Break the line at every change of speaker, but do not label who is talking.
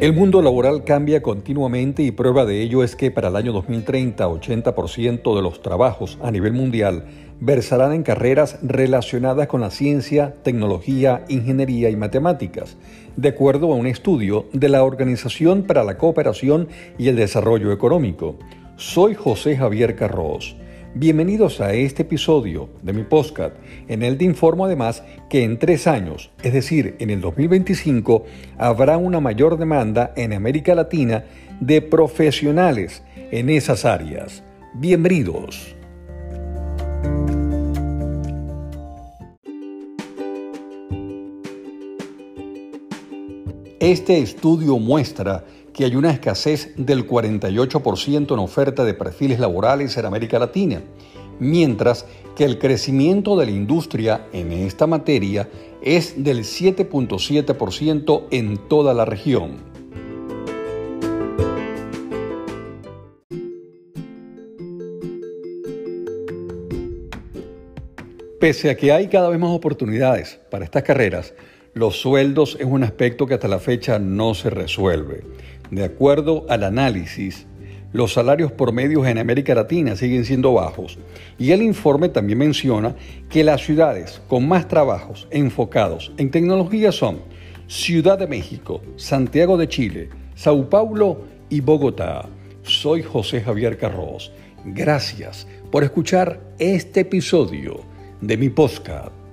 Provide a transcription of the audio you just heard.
El mundo laboral cambia continuamente y prueba de ello es que para el año 2030 80% de los trabajos a nivel mundial versarán en carreras relacionadas con la ciencia, tecnología, ingeniería y matemáticas, de acuerdo a un estudio de la Organización para la Cooperación y el Desarrollo Económico. Soy José Javier Carros. Bienvenidos a este episodio de mi podcast. En el te informo además que en tres años, es decir, en el 2025, habrá una mayor demanda en América Latina de profesionales en esas áreas. Bienvenidos. Este estudio muestra que hay una escasez del 48% en oferta de perfiles laborales en América Latina, mientras que el crecimiento de la industria en esta materia es del 7.7% en toda la región. Pese a que hay cada vez más oportunidades para estas carreras, los sueldos es un aspecto que hasta la fecha no se resuelve. De acuerdo al análisis, los salarios promedios en América Latina siguen siendo bajos y el informe también menciona que las ciudades con más trabajos enfocados en tecnología son Ciudad de México, Santiago de Chile, Sao Paulo y Bogotá. Soy José Javier Carros. Gracias por escuchar este episodio de mi podcast.